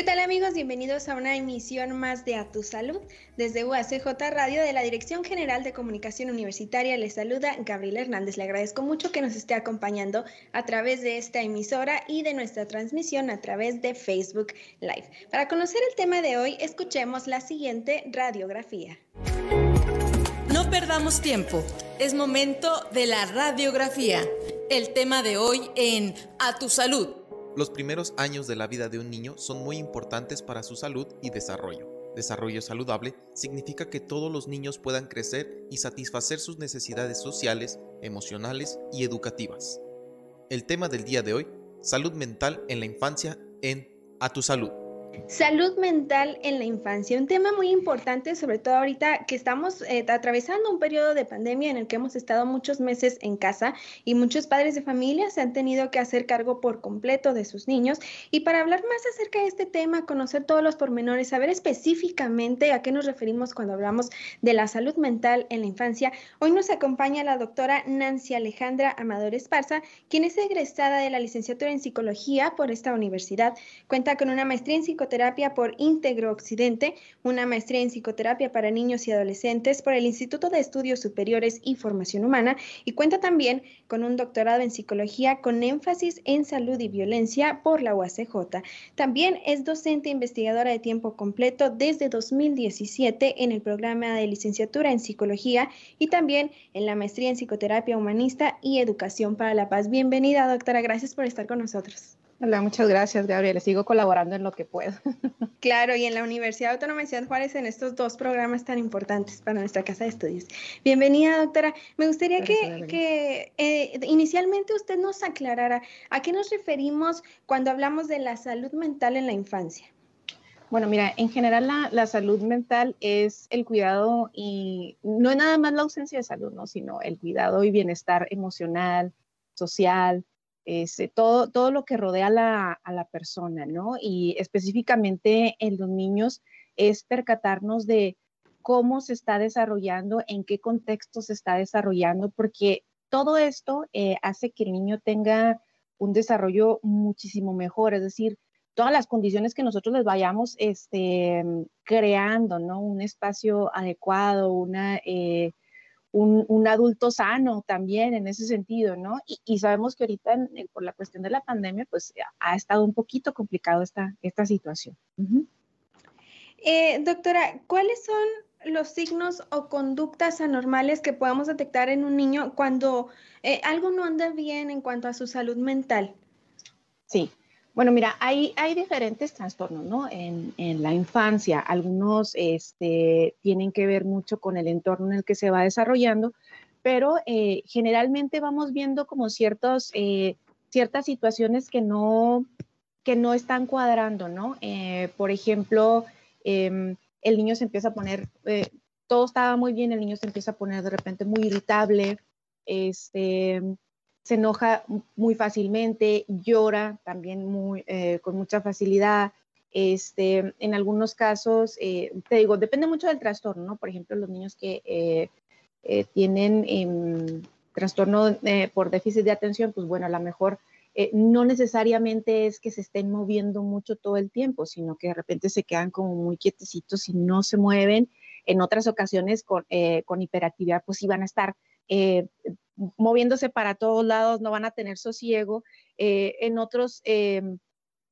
¿Qué tal amigos? Bienvenidos a una emisión más de A Tu Salud. Desde UACJ Radio de la Dirección General de Comunicación Universitaria les saluda Gabriela Hernández. Le agradezco mucho que nos esté acompañando a través de esta emisora y de nuestra transmisión a través de Facebook Live. Para conocer el tema de hoy, escuchemos la siguiente radiografía. No perdamos tiempo. Es momento de la radiografía. El tema de hoy en A Tu Salud. Los primeros años de la vida de un niño son muy importantes para su salud y desarrollo. Desarrollo saludable significa que todos los niños puedan crecer y satisfacer sus necesidades sociales, emocionales y educativas. El tema del día de hoy, salud mental en la infancia en A tu salud. Salud mental en la infancia, un tema muy importante, sobre todo ahorita que estamos eh, atravesando un periodo de pandemia en el que hemos estado muchos meses en casa y muchos padres de familia se han tenido que hacer cargo por completo de sus niños. Y para hablar más acerca de este tema, conocer todos los pormenores, saber específicamente a qué nos referimos cuando hablamos de la salud mental en la infancia, hoy nos acompaña la doctora Nancy Alejandra Amador Esparza, quien es egresada de la licenciatura en psicología por esta universidad. Cuenta con una maestría en psicología psicoterapia por Íntegro Occidente, una maestría en psicoterapia para niños y adolescentes por el Instituto de Estudios Superiores y Formación Humana y cuenta también con un doctorado en psicología con énfasis en salud y violencia por la UACJ. También es docente investigadora de tiempo completo desde 2017 en el programa de licenciatura en psicología y también en la maestría en psicoterapia humanista y educación para la paz. Bienvenida, doctora. Gracias por estar con nosotros. Hola, muchas gracias, Gabriela. Sigo colaborando en lo que puedo. Claro, y en la Universidad Autónoma de Ciudad Juárez en estos dos programas tan importantes para nuestra casa de estudios. Bienvenida, doctora. Me gustaría que, eh, inicialmente usted nos aclarara a qué nos referimos cuando hablamos de la salud mental en la infancia. Bueno, mira, en general la, la, salud mental es el cuidado y no es nada más la ausencia de salud, ¿no? sino el cuidado y bienestar emocional, social, este, todo, todo lo que rodea a la, persona, ¿no? Y específicamente en los niños es percatarnos de cómo se está desarrollando, en qué contexto se está desarrollando, porque todo esto eh, hace que el niño tenga un desarrollo muchísimo mejor, es decir, todas las condiciones que nosotros les vayamos este, creando, ¿no? Un espacio adecuado, una, eh, un, adulto sano también en ese sentido, ¿no? Y, sabemos que ahorita por la cuestión de la pandemia, pues ha estado un poquito complicado esta, esta situación. Eh, doctora, ¿cuáles son los signos o conductas anormales que podemos detectar en un niño cuando eh, algo no anda bien en cuanto a su salud mental? Sí, bueno, mira, hay, diferentes trastornos, ¿no? En, en la infancia, algunos este, tienen que ver mucho con el entorno en el que se va desarrollando, pero eh, generalmente vamos viendo como ciertos, eh, ciertas situaciones que no, que no están cuadrando, ¿no? Eh, por ejemplo, em, el niño se empieza a poner, todo estaba muy bien, el niño se empieza a poner de repente muy irritable, este, se enoja muy fácilmente, llora también muy, eh, con mucha facilidad. Este, en algunos casos, eh, te digo, depende mucho del trastorno, ¿no? Por ejemplo, los niños que eh, tienen em, trastorno por déficit de atención, pues bueno, a lo mejor no necesariamente es que se estén moviendo mucho todo el tiempo, sino que de repente se quedan como muy quietecitos y no se mueven. En otras ocasiones con, con hiperactividad, pues sí van a estar moviéndose para todos lados, no van a tener sosiego. Eh, en otros, eh,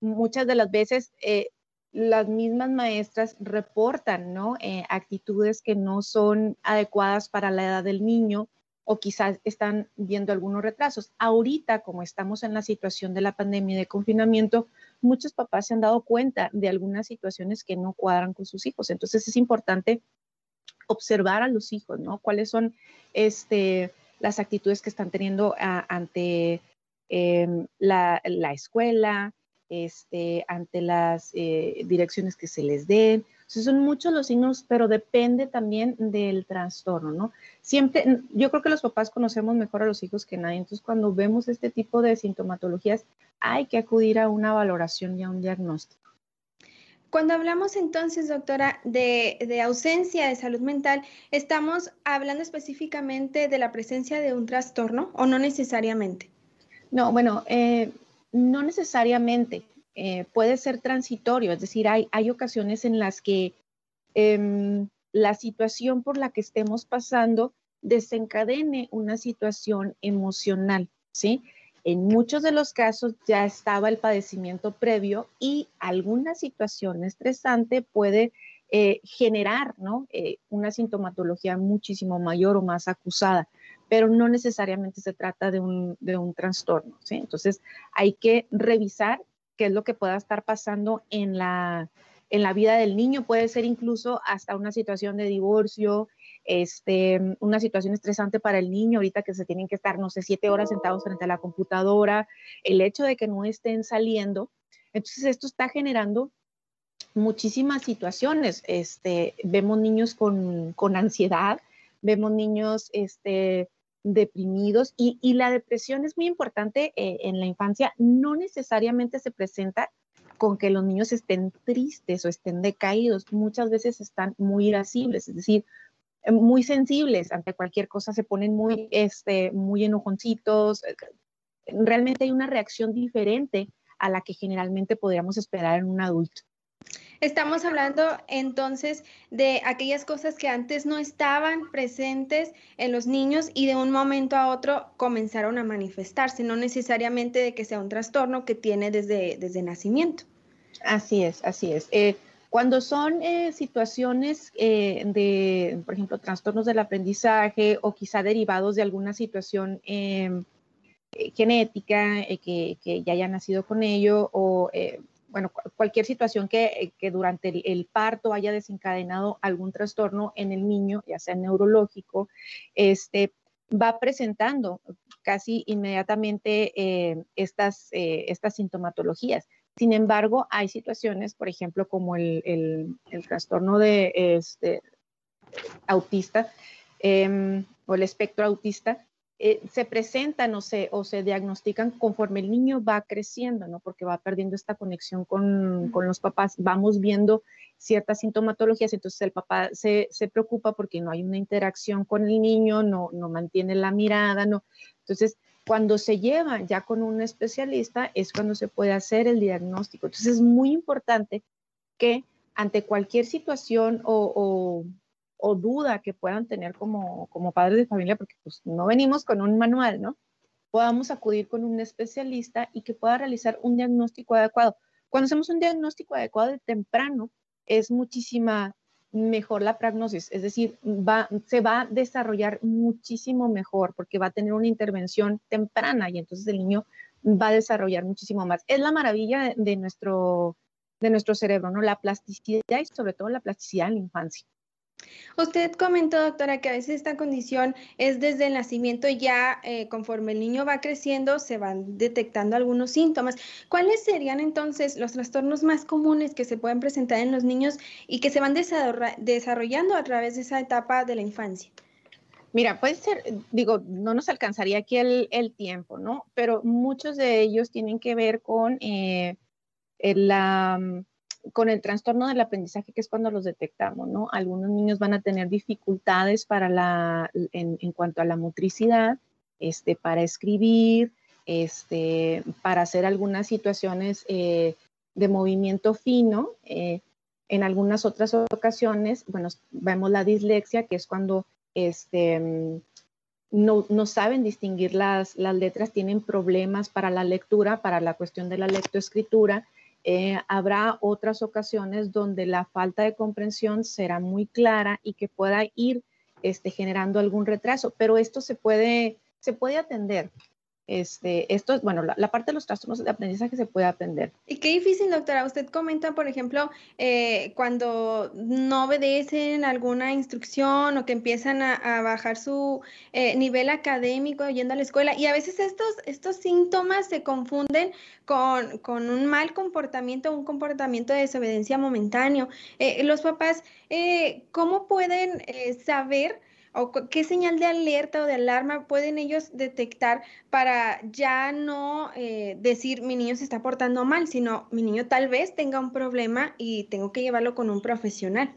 muchas de las veces eh, las mismas maestras reportan ¿no? actitudes que no son adecuadas para la edad del niño o quizás están viendo algunos retrasos. Ahorita, como estamos en la situación de la pandemia y de confinamiento, muchos papás se han dado cuenta de algunas situaciones que no cuadran con sus hijos. Entonces es importante observar a los hijos, ¿no? ¿Cuáles son este, las actitudes que están teniendo ante em, la, escuela, este, ante las eh, direcciones que se les den? son muchos los signos, pero depende también del trastorno, ¿no? Siempre, yo creo que los papás conocemos mejor a los hijos que nadie, entonces cuando vemos este tipo de sintomatologías, hay que acudir a una valoración y a un diagnóstico. Cuando hablamos entonces, doctora, de, ausencia de salud mental, ¿estamos hablando específicamente de la presencia de un trastorno o no necesariamente? No, bueno, eh, no necesariamente. Eh, puede ser transitorio, es decir, hay, hay ocasiones en las que em, la situación por la que estemos pasando desencadene una situación emocional, ¿sí? En muchos de los casos ya estaba el padecimiento previo y alguna situación estresante puede eh, generar ¿no? Eh, una sintomatología muchísimo mayor o más acusada, pero no necesariamente se trata de un, de un trastorno. Entonces hay que revisar qué es lo que pueda estar pasando en la, en la vida del niño. Puede ser incluso hasta una situación de divorcio, este, una situación estresante para el niño, ahorita que se tienen que estar, no sé, siete horas sentados frente a la computadora, el hecho de que no estén saliendo. Entonces, esto está generando muchísimas situaciones. Este, vemos niños con, con ansiedad, vemos niños este, deprimidos y, la depresión es muy importante eh, en la infancia, no necesariamente se presenta con que los niños estén tristes o estén decaídos, muchas veces están muy irascibles, es decir, muy sensibles ante cualquier cosa, se ponen muy, este, muy enojoncitos, eh, realmente hay una reacción diferente a la que generalmente podríamos esperar en un adulto. Estamos hablando entonces de aquellas cosas que antes no estaban presentes en los niños y de un momento a otro comenzaron a manifestarse, no necesariamente de que sea un trastorno que tiene desde, desde nacimiento. Así es, así es. Eh, cuando son eh, situaciones eh, de, por ejemplo, trastornos del aprendizaje o quizá derivados de alguna situación em, genética que, ya haya nacido con ello o bueno, cualquier situación que, durante el, parto haya desencadenado algún trastorno en el niño, ya sea neurológico, este, va presentando casi inmediatamente eh, estas, eh, estas sintomatologías. Sin embargo, hay situaciones, por ejemplo, como el, el, trastorno de este, autista em, o el espectro autista, eh, se presentan o se, o se diagnostican conforme el niño va creciendo, ¿no? Porque va perdiendo esta conexión con, con los papás, vamos viendo ciertas sintomatologías, entonces el papá se, se, preocupa porque no hay una interacción con el niño, no, no mantiene la mirada, no. Entonces, cuando se lleva ya con un especialista es cuando se puede hacer el diagnóstico. Entonces, es muy importante que ante cualquier situación o o duda que puedan tener como, como padres de familia, porque pues no venimos con un manual, ¿no? Podamos acudir con un especialista y que pueda realizar un diagnóstico adecuado. Cuando hacemos un diagnóstico adecuado de temprano, es muchísima mejor la prognosis, es decir, va, se va a desarrollar muchísimo mejor porque va a tener una intervención temprana y entonces el niño va a desarrollar muchísimo más. Es la maravilla de nuestro, de nuestro cerebro, ¿no? La plasticidad y sobre todo la plasticidad en la infancia. Usted comentó, doctora, que a veces esta condición es desde el nacimiento ya eh, conforme el niño va creciendo se van detectando algunos síntomas. ¿Cuáles serían entonces los trastornos más comunes que se pueden presentar en los niños y que se van desarrollando a través de esa etapa de la infancia? Mira, puede ser, digo, no nos alcanzaría aquí el, tiempo, ¿no? Pero muchos de ellos tienen que ver con eh, la con el trastorno del aprendizaje, que es cuando los detectamos, ¿no? Algunos niños van a tener dificultades para la, en, cuanto a la motricidad, este, para escribir, este, para hacer algunas situaciones eh, de movimiento fino. Eh, en algunas otras ocasiones, bueno, vemos la dislexia, que es cuando este, no, no, saben distinguir las, las letras, tienen problemas para la lectura, para la cuestión de la lectoescritura eh, habrá otras ocasiones donde la falta de comprensión será muy clara y que pueda ir este, generando algún retraso, pero esto se puede, se puede atender. Este, esto es, bueno, la, parte de los trastornos de aprendizaje se puede aprender. Y qué difícil, doctora. Usted comenta, por ejemplo, eh, cuando no obedecen alguna instrucción o que empiezan a, bajar su eh, nivel académico yendo a la escuela. Y a veces estos, estos síntomas se confunden con, con un mal comportamiento, un comportamiento de desobediencia momentáneo. Eh, los papás, ¿cómo pueden saber? O qué señal de alerta o de alarma pueden ellos detectar para ya no eh, decir mi niño se está portando mal, sino mi niño tal vez tenga un problema y tengo que llevarlo con un profesional.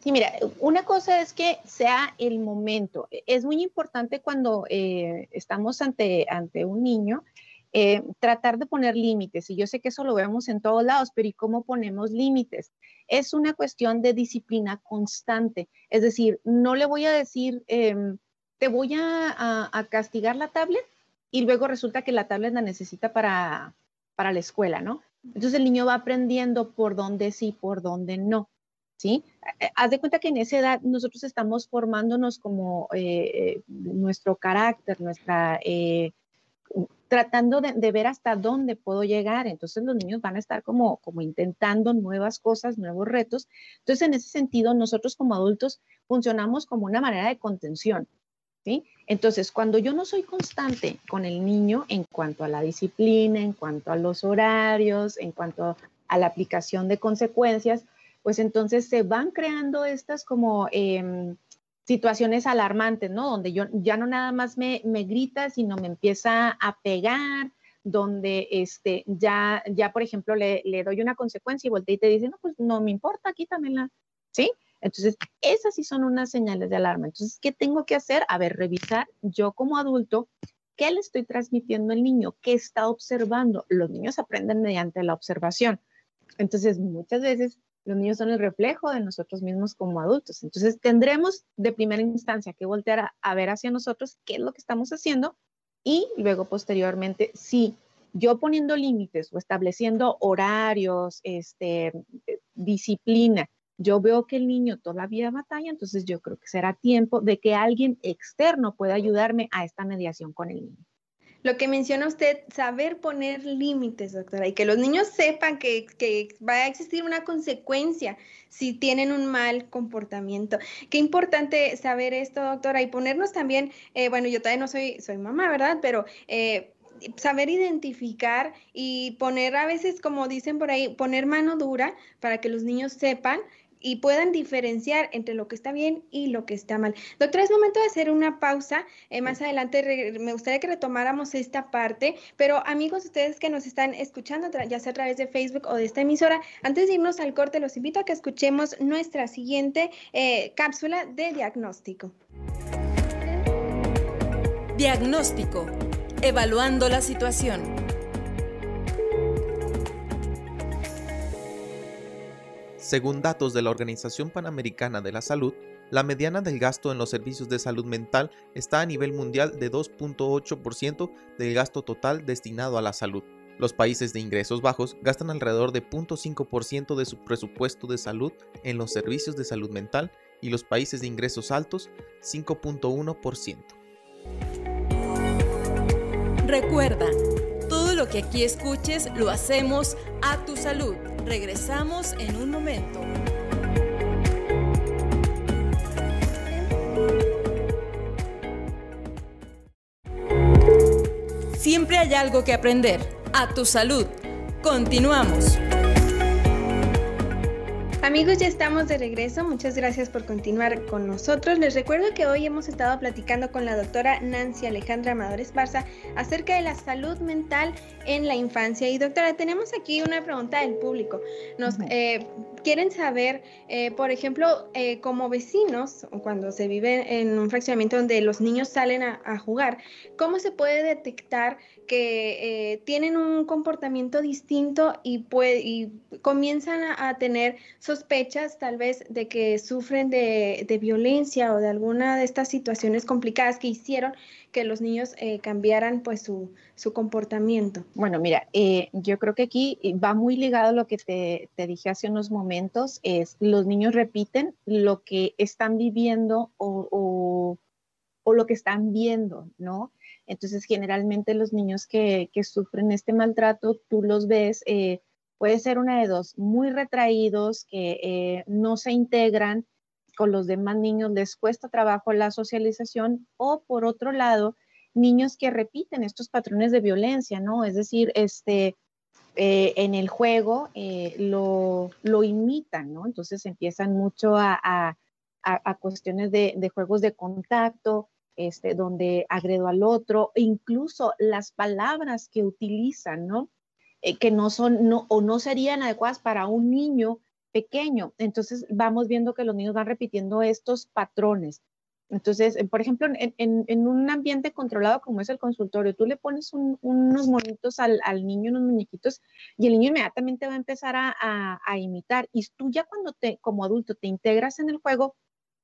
Sí, mira, una cosa es que sea el momento. Es muy importante cuando eh, estamos ante, ante un niño eh, tratar de poner límites. Y yo sé que eso lo vemos en todos lados, pero ¿y cómo ponemos límites? Es una cuestión de disciplina constante. Es decir, no le voy a decir, em, te voy a, castigar la tablet y luego resulta que la tablet la necesita para, para la escuela, ¿no? Entonces el niño va aprendiendo por dónde sí, por dónde no. ¿Sí? Eh, haz de cuenta que en esa edad nosotros estamos formándonos como eh, nuestro carácter, nuestra tratando de, ver hasta dónde puedo llegar. Entonces los niños van a estar como, como intentando nuevas cosas, nuevos retos. Entonces en ese sentido nosotros como adultos funcionamos como una manera de contención. ¿sí? Entonces cuando yo no soy constante con el niño en cuanto a la disciplina, en cuanto a los horarios, en cuanto a la aplicación de consecuencias, pues entonces se van creando estas como... Em, situaciones alarmantes, ¿no? Donde yo ya no nada más me, me grita, sino me empieza a pegar, donde este, ya, ya por ejemplo, le, le doy una consecuencia y voltea y te dice, no, pues no me importa, quítamela, ¿sí? Entonces, esas sí son unas señales de alarma. Entonces, ¿qué tengo que hacer? A ver, revisar yo como adulto, ¿qué le estoy transmitiendo al niño? ¿Qué está observando? Los niños aprenden mediante la observación. Entonces, muchas veces los niños son el reflejo de nosotros mismos como adultos. Entonces, tendremos de primera instancia que voltear a, ver hacia nosotros qué es lo que estamos haciendo y luego posteriormente, si yo poniendo límites o estableciendo horarios, este, disciplina, yo veo que el niño todavía batalla, entonces yo creo que será tiempo de que alguien externo pueda ayudarme a esta mediación con el niño lo que menciona usted, saber poner límites, doctora, y que los niños sepan que, va a existir una consecuencia si tienen un mal comportamiento. Qué importante saber esto, doctora, y ponernos también, eh, bueno, yo todavía no soy, soy mamá, ¿verdad? Pero... Eh, saber identificar y poner a veces, como dicen por ahí, poner mano dura para que los niños sepan y puedan diferenciar entre lo que está bien y lo que está mal. Doctora, es momento de hacer una pausa. Eh, más adelante me gustaría que retomáramos esta parte, pero amigos, ustedes que nos están escuchando, ya sea a través de Facebook o de esta emisora, antes de irnos al corte, los invito a que escuchemos nuestra siguiente eh, cápsula de diagnóstico. Diagnóstico. Evaluando la situación. Según datos de la Organización Panamericana de la Salud, la mediana del gasto en los servicios de salud mental está a nivel mundial de 2.8% del gasto total destinado a la salud. Los países de ingresos bajos gastan alrededor de 0.5% de su presupuesto de salud en los servicios de salud mental y los países de ingresos altos 5.1%. Recuerda, todo lo que aquí escuches lo hacemos a tu salud. Regresamos en un momento. Siempre hay algo que aprender. A tu salud. Continuamos. Amigos, ya estamos de regreso. Muchas gracias por continuar con nosotros. Les recuerdo que hoy hemos estado platicando con la doctora Nancy Alejandra Amador Esparza acerca de la salud mental en la infancia. Y doctora, tenemos aquí una pregunta del público. Nos eh, quieren saber, eh, por ejemplo, eh, como vecinos, cuando se vive en un fraccionamiento donde los niños salen a, jugar, ¿cómo se puede detectar que tienen un comportamiento distinto y, comienzan a, a tener sospechas tal vez de que sufren de, violencia o de alguna de estas situaciones complicadas que hicieron que los niños eh, cambiaran pues su, comportamiento? Bueno, mira, eh, yo creo que aquí va muy ligado a lo que te, dije hace unos momentos, es los niños repiten lo que están viviendo o, o lo que están viendo, ¿no? Entonces, generalmente los niños que, sufren este maltrato, tú los ves, eh, puede ser una de dos, muy retraídos, que eh, no se integran con los demás niños, les cuesta trabajo la socialización, o por otro lado, niños que repiten estos patrones de violencia, ¿no? Es decir, este, eh, en el juego lo, lo, imitan, ¿no? Entonces empiezan mucho a, cuestiones de, de, juegos de contacto, este, donde agredo al otro, incluso las palabras que utilizan, ¿no? Eh, que no son no, o no serían adecuadas para un niño pequeño. Entonces vamos viendo que los niños van repitiendo estos patrones. Entonces, por ejemplo, en, un ambiente controlado como es el consultorio, tú le pones unos monitos al, niño, unos muñequitos, y el niño inmediatamente va a empezar a, imitar. Y tú ya cuando te, como adulto, te integras en el juego,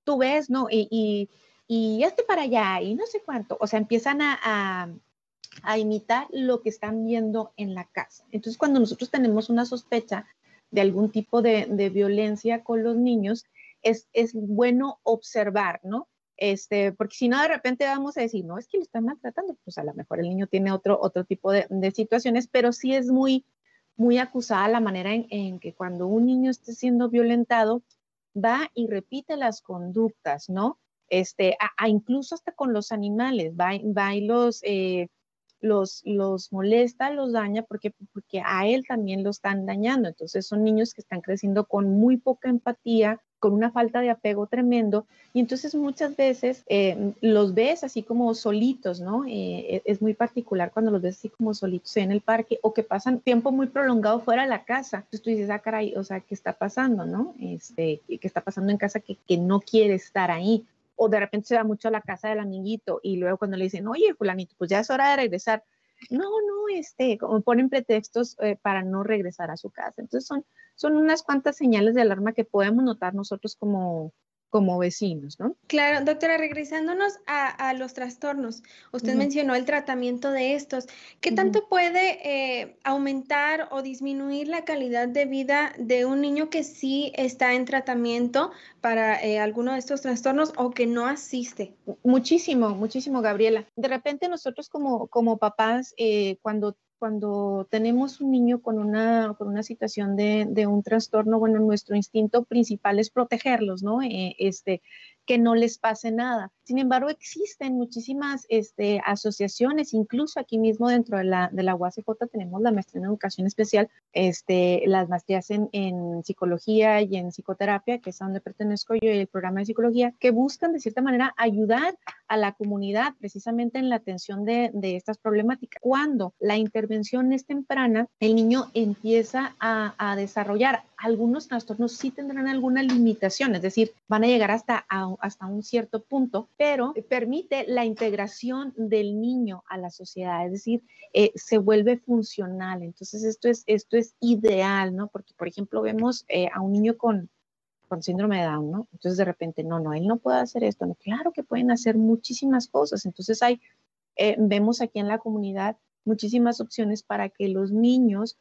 tú ves, ¿no? y y este para allá y no sé cuánto. O sea, empiezan a, a, imitar lo que están viendo en la casa. Entonces, cuando nosotros tenemos una sospecha de algún tipo de, violencia con los niños, es, es, bueno observar, ¿no? Este, porque si no, de repente vamos a decir, no, es que lo están maltratando, pues a lo mejor el niño tiene otro, otro tipo de, situaciones, pero sí es muy, muy acusada la manera en, en, que cuando un niño esté siendo violentado, va y repite las conductas, ¿no? este, a, incluso hasta con los animales, va, va y los, eh, los, los molesta, los daña, porque, porque a él también lo están dañando. Entonces son niños que están creciendo con muy poca empatía, con una falta de apego tremendo, y entonces muchas veces eh, los ves así como solitos, ¿no? Eh, e, es muy particular cuando los ves así como solitos en el parque o que pasan tiempo muy prolongado fuera de la casa. Entonces tú dices, ah, caray, o sea, ¿qué está pasando, no? Este, ¿Qué está pasando en casa que, que no quiere estar ahí? O de repente se va mucho a la casa del amiguito y luego cuando le dicen, oye, fulanito, pues ya es hora de regresar. No, no, este, como ponen pretextos eh, para no regresar a su casa. Entonces son, son unas cuantas señales de alarma que podemos notar nosotros como, como vecinos, ¿no? Claro, doctora, regresándonos a, los trastornos, usted mencionó el tratamiento de estos. ¿Qué tanto puede eh, aumentar o disminuir la calidad de vida de un niño que sí está en tratamiento para eh, alguno de estos trastornos o que no asiste? Muchísimo, muchísimo, Gabriela. De repente nosotros como, como papás, eh, cuando cuando tenemos un niño con una, con una situación de, de, un trastorno, bueno, nuestro instinto principal es protegerlos, ¿no? Eh, este, que no les pase nada. Sin embargo, existen muchísimas este, asociaciones, incluso aquí mismo dentro de la, de UACJ tenemos la maestría en educación especial, este, las maestrías en, psicología y en psicoterapia, que es a donde pertenezco yo, y el programa de psicología, que buscan de cierta manera ayudar a la comunidad precisamente en la atención de, estas problemáticas. Cuando la intervención es temprana, el niño empieza a, a desarrollar algunos trastornos, sí tendrán alguna limitación, es decir, van a llegar hasta a hasta un cierto punto, pero permite la integración del niño a la sociedad, es decir, eh, se vuelve funcional. Entonces, esto es, esto es ideal, ¿no? Porque, por ejemplo, vemos eh, a un niño con, con síndrome de Down, ¿no? Entonces, de repente, no, no, él no puede hacer esto. No, claro que pueden hacer muchísimas cosas. Entonces, hay, eh, vemos aquí en la comunidad muchísimas opciones para que los niños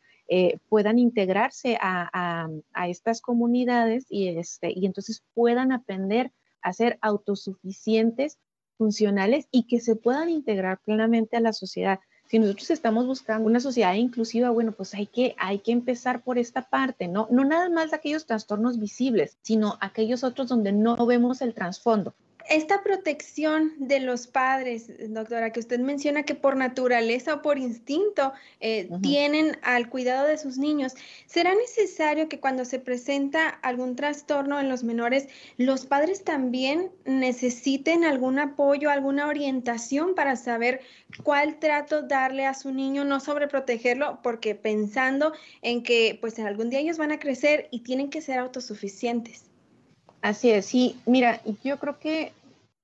puedan integrarse a, a, estas comunidades y, este, y entonces puedan aprender a ser autosuficientes, funcionales y que se puedan integrar plenamente a la sociedad. Si nosotros estamos buscando una sociedad inclusiva, bueno, pues hay que, hay que empezar por esta parte, ¿no? No nada más aquellos trastornos visibles, sino aquellos otros donde no vemos el trasfondo esta protección de los padres, doctora, que usted menciona que por naturaleza o por instinto eh, tienen al cuidado de sus niños, ¿será necesario que cuando se presenta algún trastorno en los menores, los padres también necesiten algún apoyo, alguna orientación para saber cuál trato darle a su niño, no sobreprotegerlo, porque pensando en que pues en algún día ellos van a crecer y tienen que ser autosuficientes? Así es, sí, mira, yo creo que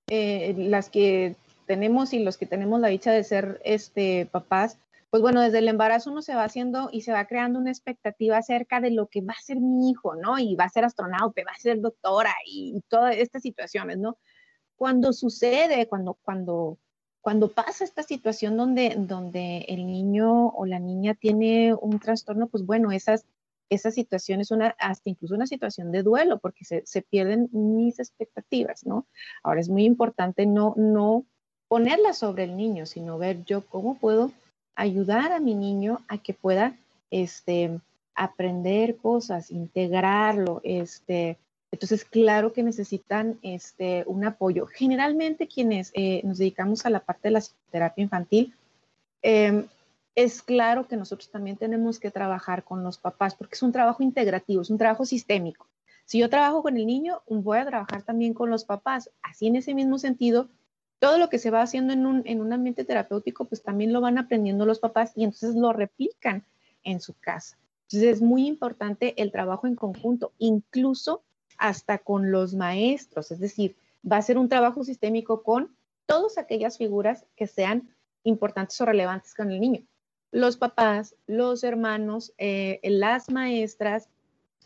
eh, las que tenemos y los que tenemos la dicha de ser este, papás, pues bueno, desde el embarazo uno se va haciendo y se va creando una expectativa acerca de lo que va a ser mi hijo, ¿no? Y va a ser astronauta, va a ser doctora y, todas estas situaciones, ¿no? Cuando sucede, cuando, cuando, cuando pasa esta situación donde, donde el niño o la niña tiene un trastorno, pues bueno, esas esa situación es una, hasta incluso una situación de duelo, porque se, se, pierden mis expectativas, ¿no? Ahora es muy importante no, no, ponerla sobre el niño, sino ver yo cómo puedo ayudar a mi niño a que pueda este, aprender cosas, integrarlo. Este, entonces, claro que necesitan este, un apoyo. Generalmente quienes eh, nos dedicamos a la parte de la terapia infantil, em, es claro que nosotros también tenemos que trabajar con los papás porque es un trabajo integrativo, es un trabajo sistémico. Si yo trabajo con el niño, voy a trabajar también con los papás. Así en ese mismo sentido, todo lo que se va haciendo en un, en un ambiente terapéutico, pues también lo van aprendiendo los papás y entonces lo replican en su casa. Entonces es muy importante el trabajo en conjunto, incluso hasta con los maestros, es decir, va a ser un trabajo sistémico con todas aquellas figuras que sean importantes o relevantes con el niño los papás, los hermanos, eh, las maestras,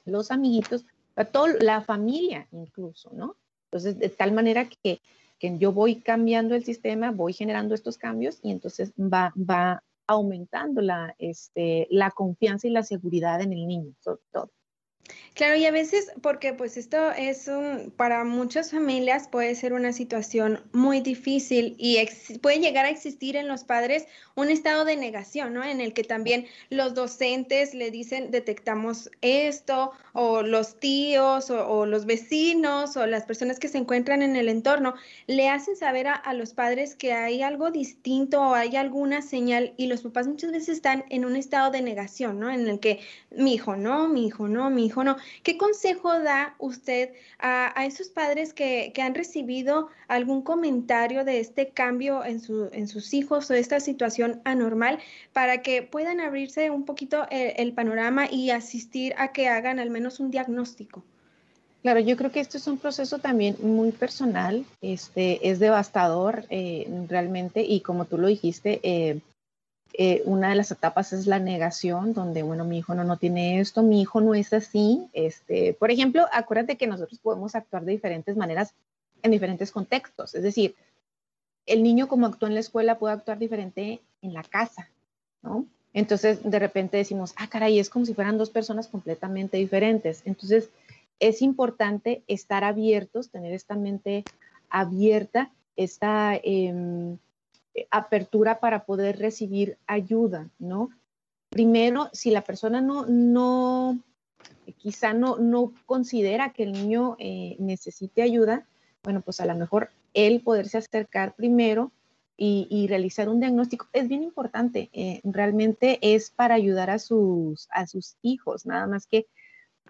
los amiguitos, toda la familia incluso, ¿no? Entonces, de tal manera que, que, yo voy cambiando el sistema, voy generando estos cambios y entonces va, va aumentando la, este, la confianza y la seguridad en el niño, sobre todo. Claro, y a veces, porque pues esto es un, para muchas familias puede ser una situación muy difícil y puede llegar a existir en los padres un estado de negación, ¿no? En el que también los docentes le dicen, detectamos esto, o los tíos, o, los vecinos, o las personas que se encuentran en el entorno, le hacen saber a, a los padres que hay algo distinto o hay alguna señal y los papás muchas veces están en un estado de negación, ¿no? En el que mi hijo no, mi hijo no, mi hijo no. ¿Qué consejo da usted a, esos padres que, han recibido algún comentario de este cambio en, sus hijos o esta situación anormal para que puedan abrirse un poquito el, panorama y asistir a que hagan al menos un diagnóstico? Claro, yo creo que esto es un proceso también muy personal, este, es devastador eh, realmente y como tú lo dijiste, eh, eh, una de las etapas es la negación, donde, bueno, mi hijo no, no tiene esto, mi hijo no es así. Este, por ejemplo, acuérdate que nosotros podemos actuar de diferentes maneras en diferentes contextos. Es decir, el niño como actúa en la escuela puede actuar diferente en la casa, ¿no? Entonces, de repente decimos, ah, caray, es como si fueran dos personas completamente diferentes. Entonces, es importante estar abiertos, tener esta mente abierta, esta... Eh, apertura para poder recibir ayuda, ¿no? Primero, si la persona no, no quizá no, no considera que el niño eh, necesite ayuda, bueno, pues a lo mejor él poderse acercar primero y, realizar un diagnóstico es bien importante. Eh, realmente es para ayudar a sus, a sus hijos, nada más que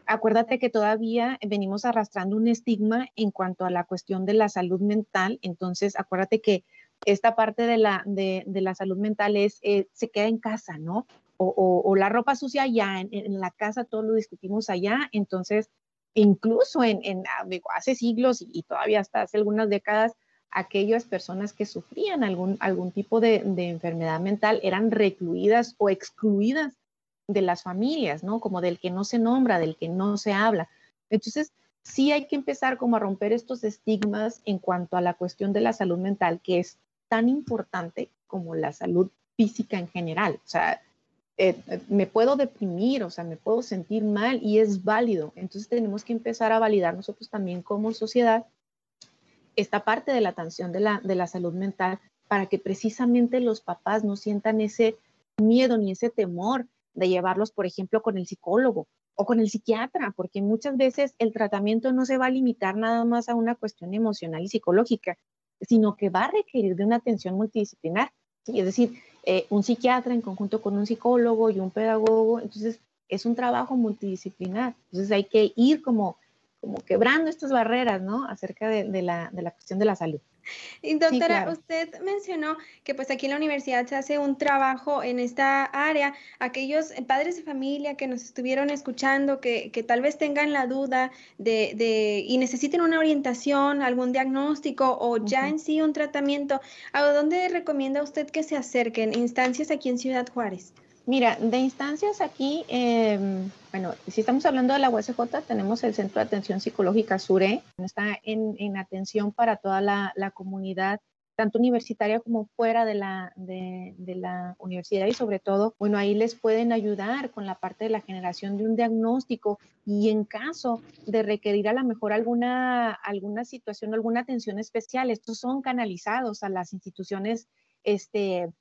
acuérdate que todavía venimos arrastrando un estigma en cuanto a la cuestión de la salud mental, entonces acuérdate que esta parte de la, de, la salud mental es, eh, se queda en casa, ¿no? O, la ropa sucia allá, en, la casa todo lo discutimos allá, entonces incluso en, ah, hace siglos y, todavía hasta hace algunas décadas, aquellas personas que sufrían algún, algún tipo de, de, enfermedad mental eran recluidas o excluidas de las familias, ¿no? Como del que no se nombra, del que no se habla. Entonces, sí hay que empezar como a romper estos estigmas en cuanto a la cuestión de la salud mental, que es tan importante como la salud física en general. O sea, eh, me puedo deprimir, o sea, me puedo sentir mal y es válido. Entonces tenemos que empezar a validar nosotros también como sociedad esta parte de la atención de la, de la salud mental para que precisamente los papás no sientan ese miedo ni ese temor de llevarlos, por ejemplo, con el psicólogo o con el psiquiatra, porque muchas veces el tratamiento no se va a limitar nada más a una cuestión emocional y psicológica, sino que va a requerir de una atención multidisciplinar. Es decir, eh, un psiquiatra en conjunto con un psicólogo y un pedagogo, entonces es un trabajo multidisciplinar. Entonces hay que ir como, como quebrando estas barreras, ¿no? Acerca de, la, de la cuestión de la salud. Y doctora, usted mencionó que pues aquí en la universidad se hace un trabajo en esta área. Aquellos padres de familia que nos estuvieron escuchando, que, que tal vez tengan la duda de, de, y necesiten una orientación, algún diagnóstico o ya en sí un tratamiento, ¿a dónde recomienda usted que se acerquen? Instancias aquí en Ciudad Juárez. Mira, de instancias aquí, em, bueno, si estamos hablando de la USJ, tenemos el Centro de Atención Psicológica SURE, está en, atención para toda la, comunidad tanto universitaria como fuera de la, de, la universidad. Y sobre todo, bueno, ahí les pueden ayudar con la parte de la generación de un diagnóstico y en caso de requerir a lo mejor alguna, alguna situación, alguna atención especial, estos son canalizados a las instituciones este,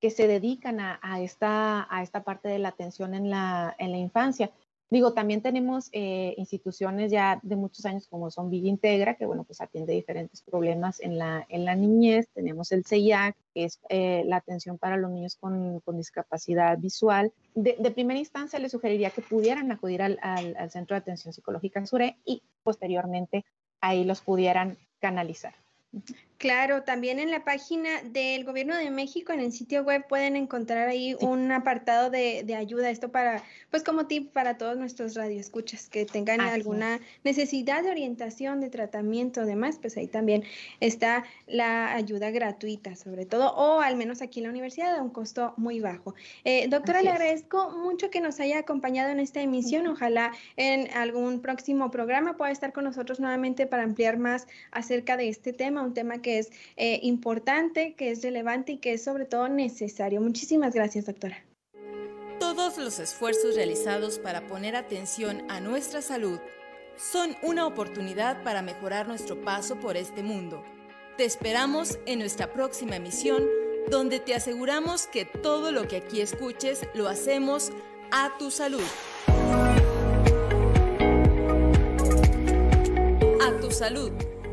que se dedican a, esta, a esta parte de la atención en la, en la infancia. Digo, también tenemos eh, instituciones ya de muchos años como son Villa Integra, que bueno, pues atiende diferentes problemas en la, en la niñez. Tenemos el CEIAC, que es eh, la atención para los niños con, con discapacidad visual. De, de, primera instancia, les sugeriría que pudieran acudir al, al, al Centro de Atención Psicológica SURE y posteriormente ahí los pudieran canalizar. Claro, también en la página del Gobierno de México, en el sitio web, pueden encontrar ahí un apartado de, de, ayuda. Esto para, pues como tip para todos nuestros radioescuchas que tengan alguna necesidad de orientación, de tratamiento, demás, pues ahí también está la ayuda gratuita, sobre todo, o al menos aquí en la universidad, a un costo muy bajo. Eh, doctora, Así le agradezco mucho que nos haya acompañado en esta emisión. Ojalá en algún próximo programa pueda estar con nosotros nuevamente para ampliar más acerca de este tema, un tema que es eh, importante, que es relevante y que es sobre todo necesario. Muchísimas gracias, doctora. Todos los esfuerzos realizados para poner atención a nuestra salud son una oportunidad para mejorar nuestro paso por este mundo. Te esperamos en nuestra próxima emisión, donde te aseguramos que todo lo que aquí escuches lo hacemos a tu salud. A tu salud